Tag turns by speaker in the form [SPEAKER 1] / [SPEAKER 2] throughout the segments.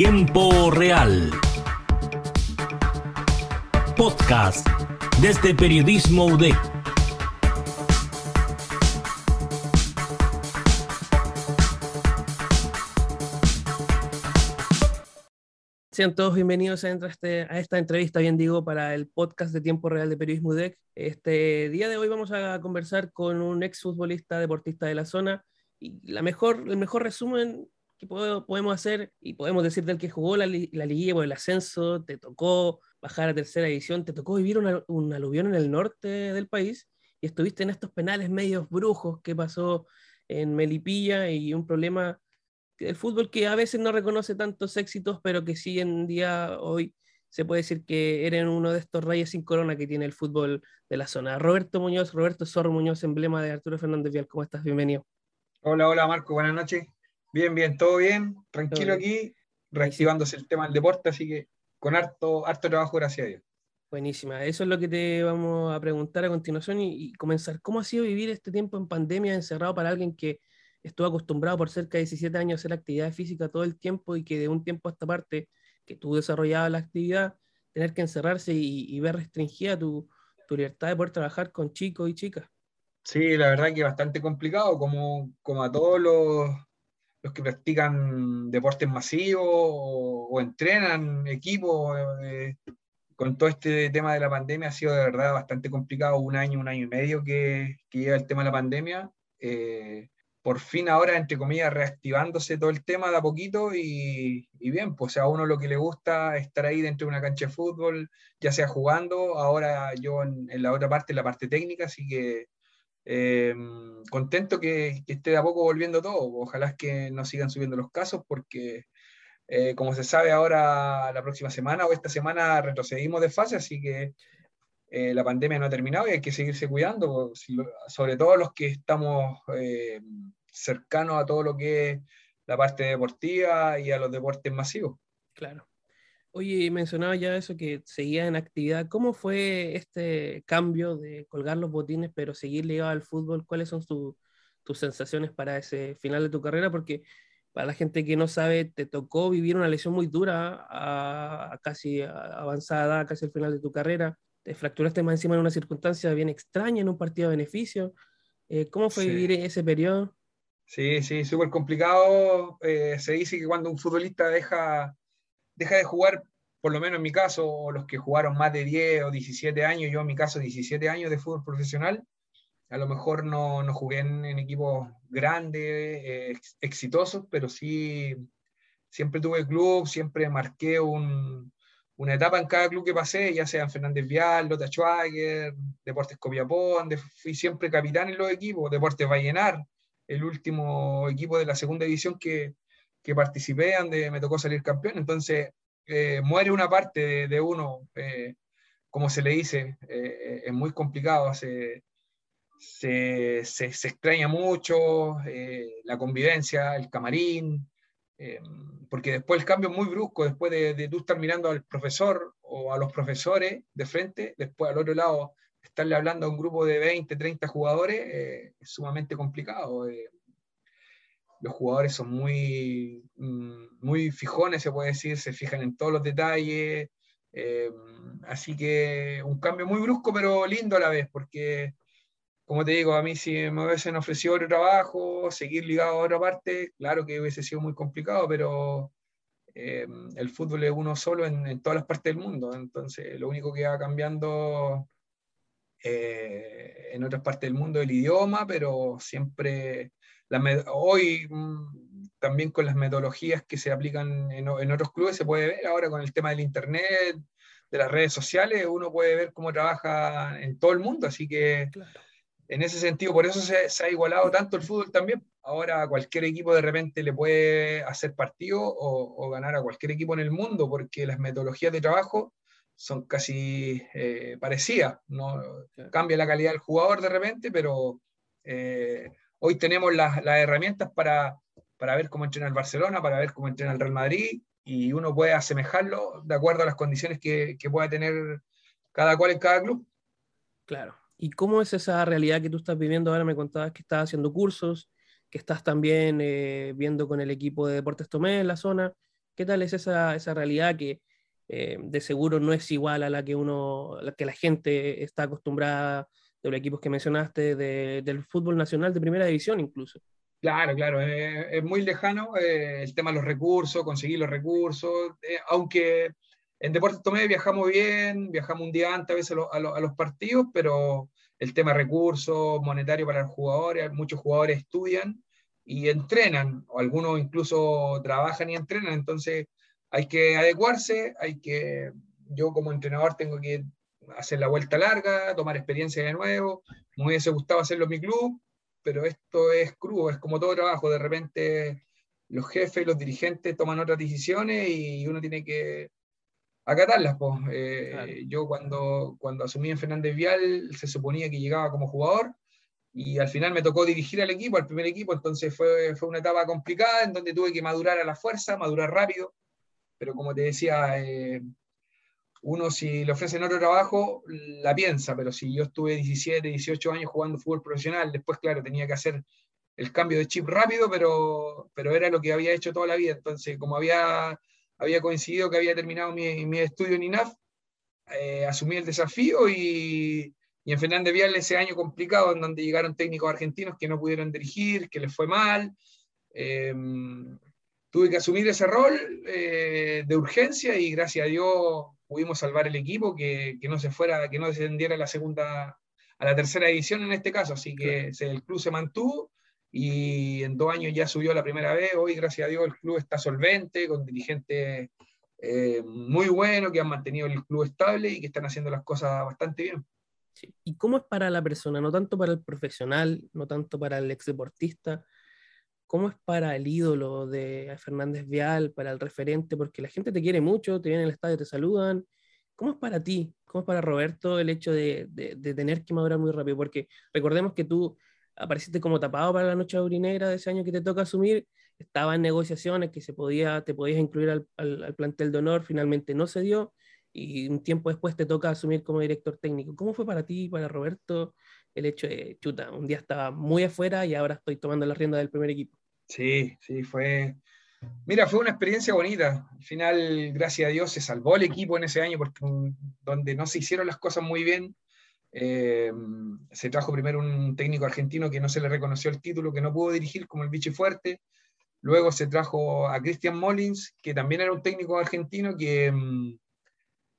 [SPEAKER 1] Tiempo Real. Podcast desde Periodismo UDEC.
[SPEAKER 2] Sean todos bienvenidos a, este, a esta entrevista, bien digo, para el podcast de Tiempo Real de Periodismo UDEC. Este día de hoy vamos a conversar con un ex futbolista deportista de la zona y la mejor, el mejor resumen que podemos hacer y podemos decir del que jugó la, la liguilla por el ascenso, te tocó bajar a tercera división, te tocó vivir un aluvión en el norte del país y estuviste en estos penales medios brujos que pasó en Melipilla y un problema el fútbol que a veces no reconoce tantos éxitos, pero que sí en día hoy se puede decir que eran uno de estos reyes sin corona que tiene el fútbol de la zona. Roberto Muñoz, Roberto Zorro Muñoz, emblema de Arturo Fernández Vial, ¿cómo estás? Bienvenido.
[SPEAKER 3] Hola, hola Marco, buenas noches. Bien, bien, todo bien, tranquilo aquí, reactivándose el tema del deporte, así que con harto, harto trabajo, gracias a Dios.
[SPEAKER 2] Buenísima, eso es lo que te vamos a preguntar a continuación y, y comenzar. ¿Cómo ha sido vivir este tiempo en pandemia encerrado para alguien que estuvo acostumbrado por cerca de 17 años a hacer actividad física todo el tiempo y que de un tiempo a esta parte que tú desarrollabas la actividad, tener que encerrarse y, ver restringida tu, tu, libertad de poder trabajar con chicos y chicas.
[SPEAKER 3] Sí, la verdad que es bastante complicado, como, como a todos los, que practican deportes masivos o, entrenan equipos. Eh, con todo este tema de la pandemia ha sido de verdad bastante complicado, un año, un año y medio que, que lleva el tema de la pandemia. Eh, por fin ahora, entre comillas, reactivándose todo el tema de a poquito y, bien, pues a uno lo que le gusta es estar ahí dentro de una cancha de fútbol, ya sea jugando, ahora yo en, la otra parte, en la parte técnica, así que eh, contento que, esté de a poco volviendo todo, ojalá es que no sigan subiendo los casos porque... Eh, como se sabe ahora, la próxima semana o esta semana retrocedimos de fase, así que eh, la pandemia no ha terminado y hay que seguirse cuidando, sobre todo los que estamos eh, cercanos a todo lo que es la parte deportiva y a los deportes masivos.
[SPEAKER 2] Claro. Oye, mencionaba ya eso que seguía en actividad. ¿Cómo fue este cambio de colgar los botines pero seguir ligado al fútbol? ¿Cuáles son tus sensaciones para ese final de tu carrera? Porque para la gente que no sabe, te tocó vivir una lesión muy dura a, casi avanzada, casi al final de tu carrera te fracturaste más encima en una circunstancia bien extraña, en un partido de beneficio. Eh, ¿Cómo fue vivir ese periodo?
[SPEAKER 3] Sí, sí, súper complicado. Eh, se dice que cuando un futbolista deja, deja de jugar, por lo menos en mi caso, los que jugaron más de 10 o 17 años, yo en mi caso 17 años de fútbol profesional, a lo mejor no, no jugué en, equipos grandes, eh, exitosos, pero sí, siempre tuve club, siempre marqué un, una etapa en cada club que pasé, ya sea en Fernández Vial, Lota Schwager, Deportes Copiapó, donde fui siempre capitán en los equipos, Deportes Vallenar, el último equipo de la segunda división que, que participé, donde me tocó salir campeón. Entonces, eh, muere una parte de, uno, eh, como se le dice, eh, es muy complicado, se, se, se, extraña mucho la convivencia, el camarín, porque después el cambio es muy brusco, después de, de, tú estar mirando al profesor o a los profesores de frente, después al otro lado estarle hablando a un grupo de 20, 30 jugadores, es sumamente complicado. Los jugadores son muy, mm, muy fijones, se puede decir, se fijan en todos los detalles, eh, así que un cambio muy brusco, pero lindo a la vez, porque como te digo, a mí si me hubiesen ofrecido otro trabajo, seguir ligado a otra parte, claro que hubiese sido muy complicado, pero eh, el fútbol es uno solo en, todas las partes del mundo, entonces lo único que va cambiando eh, en otras partes del mundo es el idioma, pero siempre, hoy mm, también con las metodologías que se aplican en, otros clubes se puede ver, ahora con el tema del Internet, de las redes sociales, uno puede ver cómo trabaja en todo el mundo, así que en ese sentido, por eso se, ha igualado tanto el fútbol también. Ahora cualquier equipo de repente le puede hacer partido o, ganar a cualquier equipo en el mundo, porque las metodologías de trabajo son casi eh, parecidas. ¿no? Cambia la calidad del jugador de repente, pero eh, hoy tenemos las, herramientas para, para ver cómo entrena el Barcelona, para ver cómo entrena el Real Madrid, y uno puede asemejarlo de acuerdo a las condiciones que, que pueda tener cada cual en cada club.
[SPEAKER 2] Claro, ¿Y cómo es esa realidad que tú estás viviendo ahora? Me contabas que estás haciendo cursos, que estás también eh, viendo con el equipo de Deportes Tomé en la zona. ¿Qué tal es esa, esa realidad que eh, de seguro no es igual a la que uno, la que la gente está acostumbrada de los equipos que mencionaste, del fútbol nacional de primera división incluso?
[SPEAKER 3] Claro, claro, es muy lejano eh, el tema de los recursos, conseguir los recursos, eh, aunque en Deportes Tomé viajamos bien, viajamos un día antes a veces a, a los partidos, pero el tema de recursos, monetario para los jugadores, muchos jugadores estudian y entrenan, o algunos incluso trabajan y entrenan, entonces hay que adecuarse, hay que, yo como entrenador tengo que hacer la vuelta larga, tomar experiencia de nuevo, me hubiese gustado hacerlo en mi club, pero esto es crudo, es como todo trabajo, de repente los jefes, los dirigentes toman otras decisiones y uno tiene que acatarlas. Pues. Yo cuando, cuando asumí en Fernández Vial se suponía que llegaba como jugador y al final me tocó dirigir al equipo, al primer equipo, entonces fue, fue una etapa complicada en donde tuve que madurar a la fuerza, madurar rápido, pero como te decía, eh, uno si le ofrecen otro trabajo, la piensa, pero si yo estuve 17, 18 años jugando fútbol profesional, después, claro, tenía que hacer el cambio de chip rápido, pero, pero era lo que había hecho toda la vida. Entonces, como había, había coincidido que había terminado mi, mi estudio en INAF, eh, asumí el desafío y, y en Fernández Vial ese año complicado, en donde llegaron técnicos argentinos que no pudieron dirigir, que les fue mal. Eh, tuve que asumir ese rol eh, de urgencia y gracias a Dios pudimos salvar el equipo, que, que, no se fuera, que no descendiera a la segunda, a la tercera edición en este caso, así que el club se mantuvo y en dos años ya subió la primera vez, hoy gracias a Dios el club está solvente, con dirigentes eh, muy buenos, que han mantenido el club estable y que están haciendo las cosas bastante bien.
[SPEAKER 2] ¿Y cómo es para la persona, no tanto para el profesional, no tanto para el ex deportista, ¿Cómo es para el ídolo de Fernández Vial, para el referente? Porque la gente te quiere mucho, te vienen al estadio, te saludan. ¿Cómo es para ti? ¿Cómo es para Roberto el hecho de, tener que madurar muy rápido? Porque recordemos que tú apareciste como tapado para la noche aurinera de ese año que te toca asumir, estaba en negociaciones que se podía, te podías incluir al, al, plantel de honor, finalmente no se dio, y un tiempo después te toca asumir como director técnico. ¿Cómo fue para ti, para Roberto, el hecho de, chuta, un día estaba muy afuera y ahora estoy tomando la rienda del primer equipo?
[SPEAKER 3] Sí, sí, fue. Mira, fue una experiencia bonita. Al final, gracias a Dios, se salvó el equipo en ese año porque donde no se hicieron las cosas muy bien, eh, se trajo primero un técnico argentino que no se le reconoció el título, que no pudo dirigir como el bicho fuerte. Luego se trajo a Christian Mollins, que también era un técnico argentino que, mm,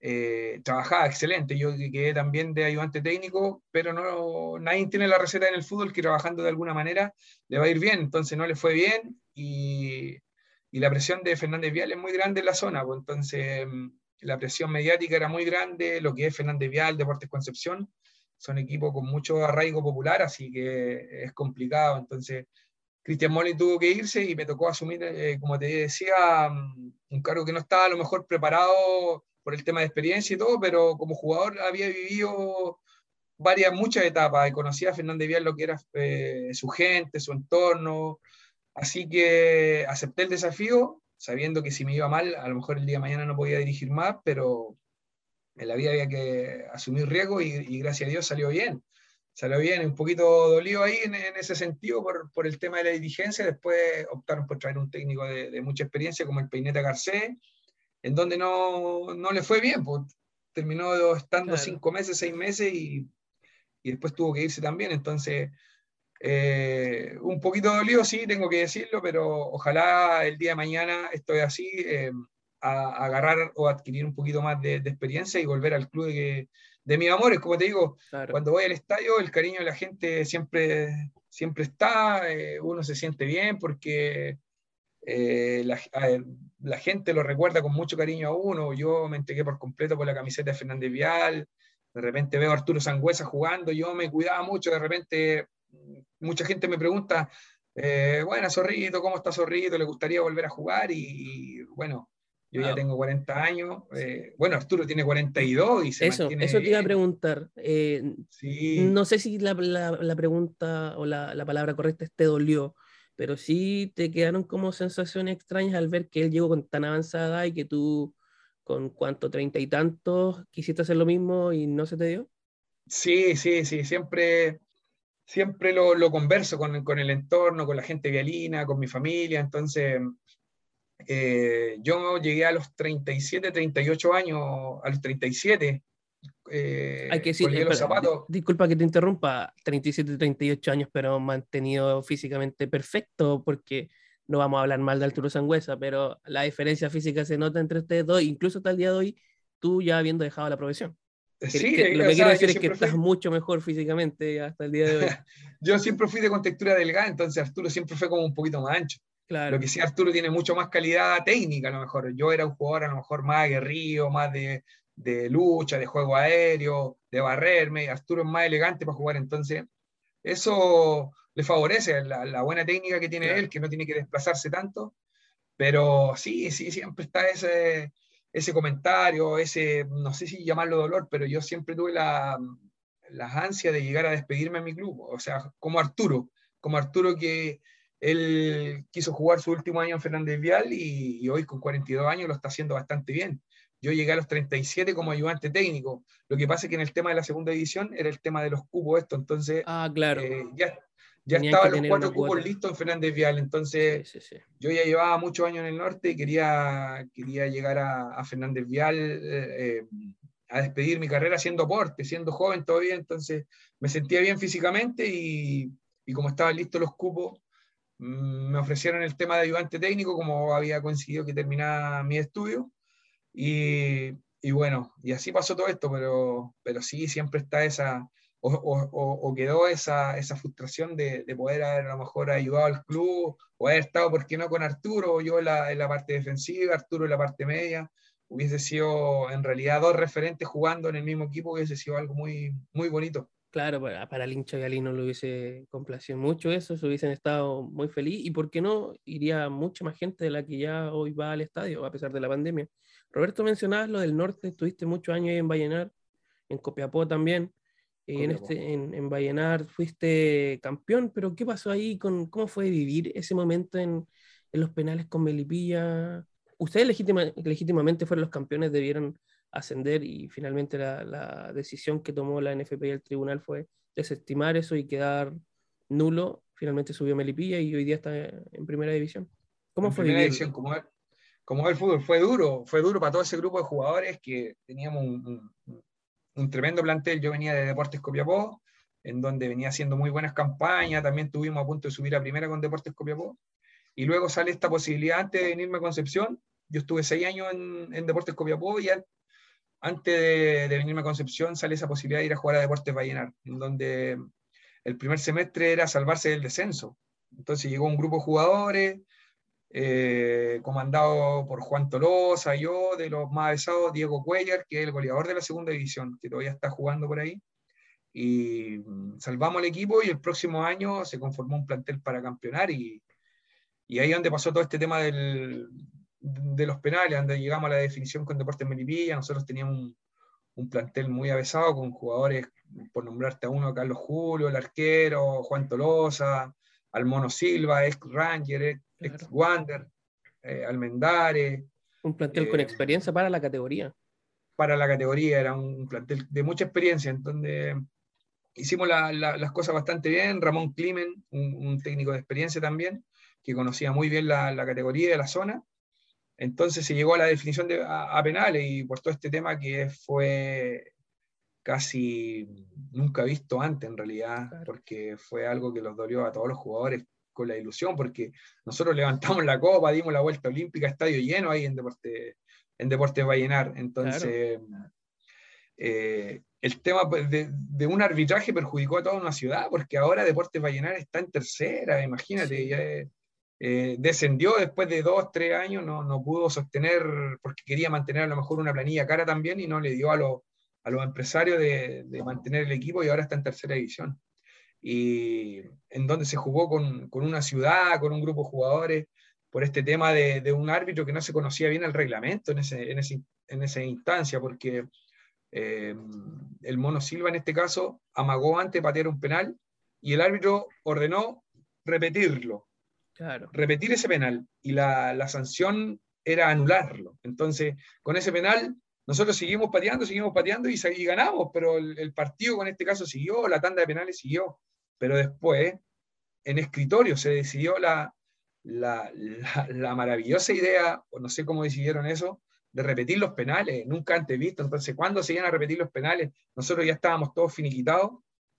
[SPEAKER 3] eh, trabajaba excelente. Yo quedé también de ayudante técnico, pero no, nadie tiene la receta en el fútbol que trabajando de alguna manera le va a ir bien. Entonces no le fue bien y, y la presión de Fernández Vial es muy grande en la zona. Pues, entonces mm, la presión mediática era muy grande. Lo que es Fernández Vial, Deportes Concepción, son equipos con mucho arraigo popular, así que es complicado. Entonces. Cristian Molin tuvo que irse y me tocó asumir, eh, como te decía, mm, un cargo que no estaba a lo mejor preparado por el tema de experiencia y todo, pero como jugador había vivido varias, muchas etapas y conocía a Fernández Vial lo que era eh, su gente, su entorno, así que acepté el desafío, sabiendo que si me iba mal, a lo mejor el día de mañana no podía dirigir más, pero en la vida había que asumir riesgo y, gracias a Dios salió bien. Salió bien, un poquito dolido ahí en, ese sentido por, por, el tema de la dirigencia. Después optaron por traer un técnico de, de mucha experiencia como el Peineta Garcés, en donde no, no le fue bien, pues terminó estando cinco meses, seis meses y, y, después tuvo que irse también. Entonces, eh, un poquito dolido, sí, tengo que decirlo, pero ojalá el día de mañana estoy así, eh, a, agarrar o adquirir un poquito más de, experiencia y volver al club de, de mis amores. Como te digo, cuando voy al estadio, el cariño de la gente siempre, siempre está, eh, uno se siente bien porque eh, la, gente lo recuerda con mucho cariño a uno. Yo me entregué por completo con la camiseta de Fernández Vial. De repente veo a Arturo Sangüesa jugando. Yo me cuidaba mucho. De repente, mucha gente me pregunta: eh, Bueno, Zorrito, ¿cómo está Zorrito? ¿Le gustaría volver a jugar? Y, bueno, yo ya tengo 40 años. Eh, bueno, Arturo tiene 42 y se
[SPEAKER 2] Eso, eso te iba a preguntar. No sé si la, la, pregunta o la, la, palabra correcta es te dolió, pero sí te quedaron como sensaciones extrañas al ver que él llegó con tan avanzada y que tú con cuánto, treinta y tantos, quisiste hacer lo mismo y no se te dio?
[SPEAKER 3] Sí, sí, sí, siempre, siempre lo, lo converso con, con, el entorno, con la gente vialina, con mi familia, entonces Eh, yo llegué a los 37, 38 años, a los 37.
[SPEAKER 2] Eh, Hay que decir, los zapatos. disculpa que te interrumpa, 37, 38 años, pero mantenido físicamente perfecto, porque no vamos a hablar mal de Arturo Sangüesa, pero la diferencia física se nota entre ustedes dos, incluso hasta el día de hoy, tú ya habiendo dejado la profesión. Sí, lo que quiero decir es que estás mucho mejor físicamente hasta el día de hoy.
[SPEAKER 3] yo siempre fui de contextura delgada, entonces Arturo siempre fue como un poquito más ancho. Claro. Lo que sí, Arturo tiene mucho más calidad técnica, a lo mejor. Yo era un jugador a lo mejor más aguerrido, más de, de lucha, de juego aéreo, de barrerme. Arturo es más elegante para jugar, entonces eso le favorece la, buena técnica que tiene él, que no tiene que desplazarse tanto. Pero sí, sí, siempre está ese, ese comentario, ese, no sé si llamarlo dolor, pero yo siempre tuve la, las ansias de llegar a despedirme a mi club. O sea, como Arturo, como Arturo que él quiso jugar su último año en Fernández Vial y, y, hoy con 42 años lo está haciendo bastante bien. Yo llegué a los 37 como ayudante técnico. Lo que pasa es que en el tema de la segunda división era el tema de los cupos esto, entonces
[SPEAKER 2] ah, claro.
[SPEAKER 3] Eh, ya, ya estaban los cuatro cupos listos en Fernández Vial, entonces yo ya llevaba muchos años en el norte y quería, quería llegar a, Fernández Vial eh, a despedir mi carrera siendo aporte, siendo joven todavía, entonces me sentía bien físicamente y, y como estaban listos los cupos, mm, me ofrecieron el tema de ayudante técnico, como había coincidido que terminaba mi estudio, y, y bueno, y así pasó todo esto, pero, pero sí, siempre está esa, o, quedó esa, esa frustración de, de, poder haber a lo mejor ayudado al club o haber estado, ¿por qué no con Arturo? Yo en la, en la parte defensiva, Arturo en la parte media. Hubiese sido en realidad dos referentes jugando en el mismo equipo, hubiese sido algo muy, muy bonito.
[SPEAKER 2] Claro, para, para el hincha galino lo hubiese complacido mucho eso, se hubiesen estado muy feliz y por qué no iría mucha más gente de la que ya hoy va al estadio a pesar de la pandemia. Roberto mencionabas lo del norte, estuviste muchos años ahí en Vallenar, en Copiapó también en, este, en, en Vallenar fuiste campeón, pero ¿qué pasó ahí? Con, ¿Cómo fue vivir ese momento en, en los penales con Melipilla? Ustedes legítimamente fueron los campeones, debieron ascender y finalmente la, la, decisión que tomó la NFP y el tribunal fue desestimar eso y quedar nulo. Finalmente subió Melipilla y hoy día está en primera división.
[SPEAKER 3] ¿Cómo fue primera división, como, como el fútbol, fue duro, fue duro para todo ese grupo de jugadores que teníamos un, tremendo plantel. Yo venía de Deportes Copiapó, en donde venía haciendo muy buenas campañas, también tuvimos a punto de subir a primera con Deportes Copiapó. Y luego sale esta posibilidad antes de venirme a Concepción. Yo estuve seis años en, Deportes Copiapó y antes de, venirme a Concepción sale esa posibilidad de ir a jugar a Deportes Vallenar, en donde el primer semestre era salvarse del descenso. Entonces llegó un grupo de jugadores, eh, comandado por Juan Tolosa, yo, de los más avisados, Diego Cuellar, que es el goleador de la segunda división, que todavía está jugando por ahí. Y mm, salvamos el equipo y el próximo año se conformó un plantel para campeonar y, y ahí donde pasó todo este tema del, de los penales, donde llegamos a la definición con Deportes Melipilla, nosotros teníamos un, un plantel muy avesado con jugadores, por nombrarte a uno, Carlos Julio, el arquero, Juan Tolosa, al Mono Silva, ex Ranger, ex Wander, eh, Almendare.
[SPEAKER 2] Un plantel con eh, experiencia para la categoría.
[SPEAKER 3] Para la categoría, era un plantel de mucha experiencia, en donde hicimos las cosas bastante bien. Ramón Climen, un, técnico de experiencia también, que conocía muy bien la, categoría de la zona. Entonces se llegó a la definición de, a, penales y por todo este tema que fue casi nunca visto antes en realidad, porque fue algo que los dolió a todos los jugadores con la ilusión, porque nosotros levantamos la copa, dimos la vuelta olímpica, estadio lleno ahí en Deporte, en Deportes Vallenar. Entonces, eh, el tema pues, de, un arbitraje perjudicó a toda una ciudad, porque ahora Deportes Vallenar está en tercera, imagínate, eh, descendió después de dos, tres años, no, no pudo sostener, porque quería mantener a lo mejor una planilla cara también y no le dio a los a los empresarios de, mantener el equipo y ahora está en tercera división. Y en donde se jugó con, una ciudad, con un grupo de jugadores, por este tema de, un árbitro que no se conocía bien el reglamento en, ese, en, esa instancia, porque eh, el Mono Silva en este caso amagó antes de patear un penal y el árbitro ordenó repetirlo. Claro. Repetir ese penal y la, la sanción era anularlo. Entonces, con ese penal nosotros seguimos pateando, seguimos pateando y, ganamos, pero el, partido con este caso siguió, la tanda de penales siguió. Pero después, en escritorio, se decidió la, la, la, maravillosa idea, o no sé cómo decidieron eso, de repetir los penales, nunca antes visto. Entonces, ¿cuándo se iban a repetir los penales? Nosotros ya estábamos todos finiquitados.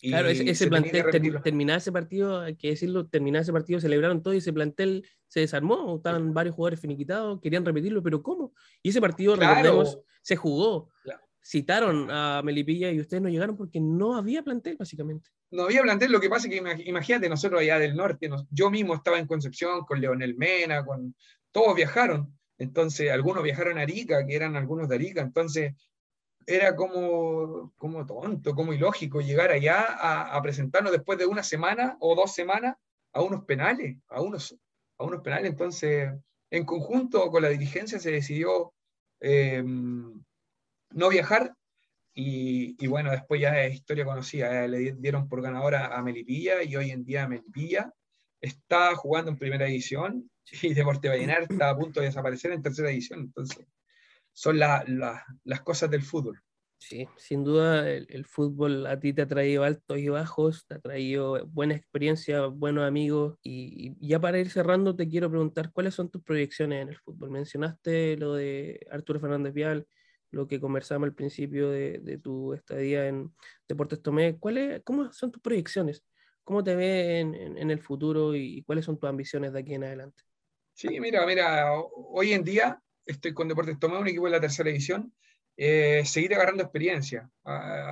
[SPEAKER 2] Y claro, ese, plantel, terminar ese partido, hay que decirlo, terminar ese partido, celebraron todo y ese plantel se desarmó, estaban varios jugadores finiquitados, querían repetirlo, pero ¿cómo? Y ese partido, recordemos, se jugó. Citaron a Melipilla y ustedes no llegaron porque no había plantel, básicamente.
[SPEAKER 3] No había plantel, lo que pasa es que imagínate, nosotros allá del norte, yo mismo estaba en Concepción con Leonel Mena, con todos viajaron entonces, algunos viajaron a Arica, que eran algunos de Arica, entonces era como, como tonto, como ilógico llegar allá a, presentarnos después de una semana o dos semanas a unos penales, a unos, a unos penales. Entonces, en conjunto con la dirigencia se decidió em, no viajar y, bueno, después ya es historia conocida, le dieron por ganadora a Melipilla y hoy en día Melipilla está jugando en primera división y Deporte Vallenar está a punto de desaparecer en tercera edición. Entonces, son las cosas del fútbol.
[SPEAKER 2] Sí, sin duda el, fútbol a ti te ha traído altos y bajos, te ha traído buena experiencia, buenos amigos. Y, ya para ir cerrando, te quiero preguntar cuáles son tus proyecciones en el fútbol. Mencionaste lo de Arturo Fernández Vial, lo que conversamos al principio de, tu estadía en Deportes Tomé. ¿Cuáles, ¿Cómo son tus proyecciones? ¿Cómo te ves en, el futuro y cuáles son tus ambiciones de aquí en adelante?
[SPEAKER 3] Sí, mira, mira, hoy en día estoy con Deportes Tomé, un equipo de la tercera división, eh, seguir agarrando experiencia,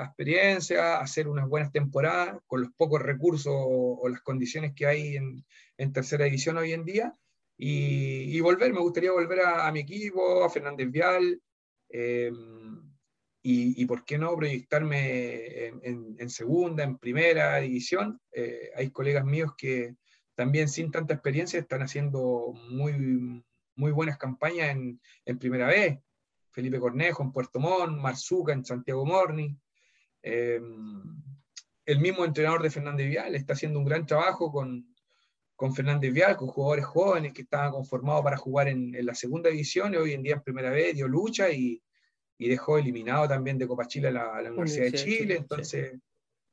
[SPEAKER 3] experiencia, hacer unas buenas temporadas con los pocos recursos o, las condiciones que hay en, tercera división hoy en día y, volver, me gustaría volver a, mi equipo, a Fernández Vial em, y, por qué no proyectarme en, segunda, en primera división. Eh, hay colegas míos que, también sin tanta experiencia están haciendo muy, muy buenas campañas en, en primera vez. Felipe Cornejo en Puerto Montt, Marzuca en Santiago Morning. Em, el mismo entrenador de Fernández Vial está haciendo un gran trabajo con, con Fernández Vial, con jugadores jóvenes que estaban conformados para jugar en, en, la segunda división y hoy en día en primera vez dio lucha y, y dejó eliminado también de Copa Chile a la, la Universidad, de Chile. Entonces,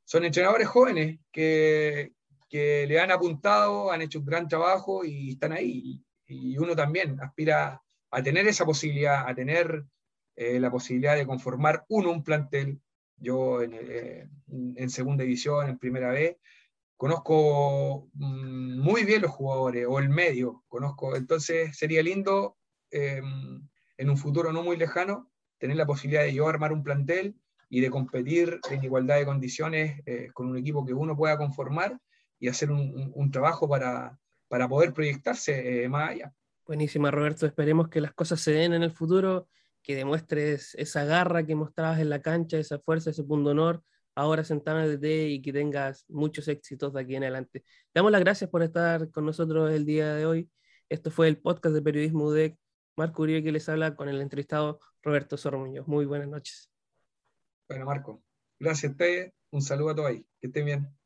[SPEAKER 3] son entrenadores jóvenes que, que le han apuntado, han hecho un gran trabajo y están ahí. Y uno también aspira a tener esa posibilidad, a tener eh, la posibilidad de conformar uno un plantel. Yo en, eh, segunda división, en primera vez, conozco mm, muy bien los jugadores, o el medio, conozco. Entonces sería lindo em, en un futuro no muy lejano tener la posibilidad de yo armar un plantel y de competir en igualdad de condiciones eh, con un equipo que uno pueda conformar y hacer un, trabajo para, para, poder proyectarse eh, más allá.
[SPEAKER 2] Buenísima, Roberto. Esperemos que las cosas se den en el futuro, que demuestres esa garra que mostrabas en la cancha, esa fuerza, ese punto honor, ahora sentado en el DT y que tengas muchos éxitos de aquí en adelante. Te damos las gracias por estar con nosotros el día de hoy. Esto fue el podcast de Periodismo UDEC. Marco Uribe que les habla con el entrevistado Roberto Sormuñoz. Muy buenas noches.
[SPEAKER 3] Bueno, Marco, gracias a ustedes. Un saludo a todos ahí. Que estén bien.